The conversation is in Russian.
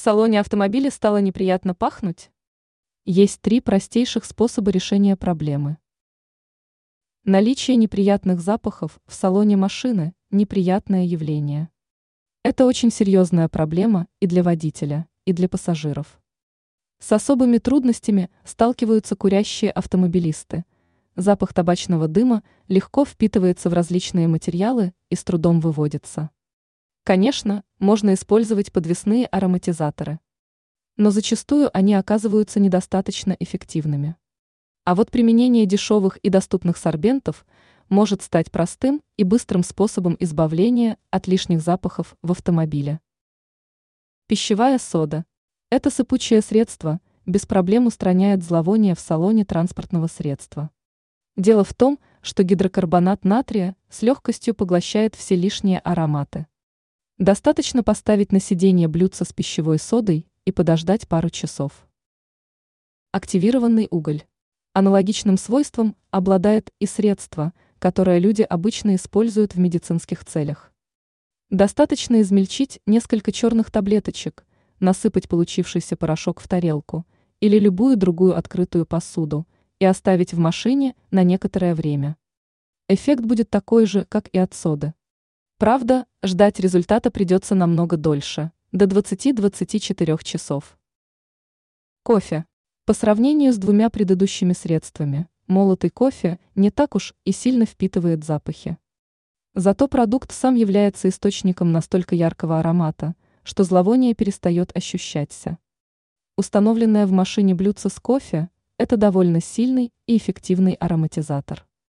салоне автомобиля стало неприятно пахнуть? Есть три простейших способа решения проблемы. Наличие неприятных запахов в салоне машины – неприятное явление. Это очень серьезная проблема и для водителя, и для пассажиров. С особыми трудностями сталкиваются курящие автомобилисты. Запах табачного дыма легко впитывается в различные материалы и с трудом выводится. Конечно, можно использовать подвесные ароматизаторы. Но зачастую они оказываются недостаточно эффективными. А вот применение дешевых и доступных сорбентов может стать простым и быстрым способом избавления от лишних запахов в автомобиле. Пищевая сода. Это сыпучее средство без проблем устраняет зловоние в салоне транспортного средства. Дело в том, что гидрокарбонат натрия с легкостью поглощает все лишние ароматы. Достаточно поставить на сиденье блюдце с пищевой содой и подождать пару часов. Активированный уголь. Аналогичным свойством обладает и средство, которое люди обычно используют в медицинских целях. Достаточно измельчить несколько черных таблеточек, насыпать получившийся порошок в тарелку или любую другую открытую посуду и оставить в машине на некоторое время. Эффект будет такой же, как и от соды. Правда, ждать результата придется намного дольше, до 20-24 часов. Кофе. По сравнению с двумя предыдущими средствами, молотый кофе не так уж и сильно впитывает запахи. Зато продукт сам является источником настолько яркого аромата, что зловоние перестает ощущаться. Установленное в машине блюдце с кофе – это довольно сильный и эффективный ароматизатор.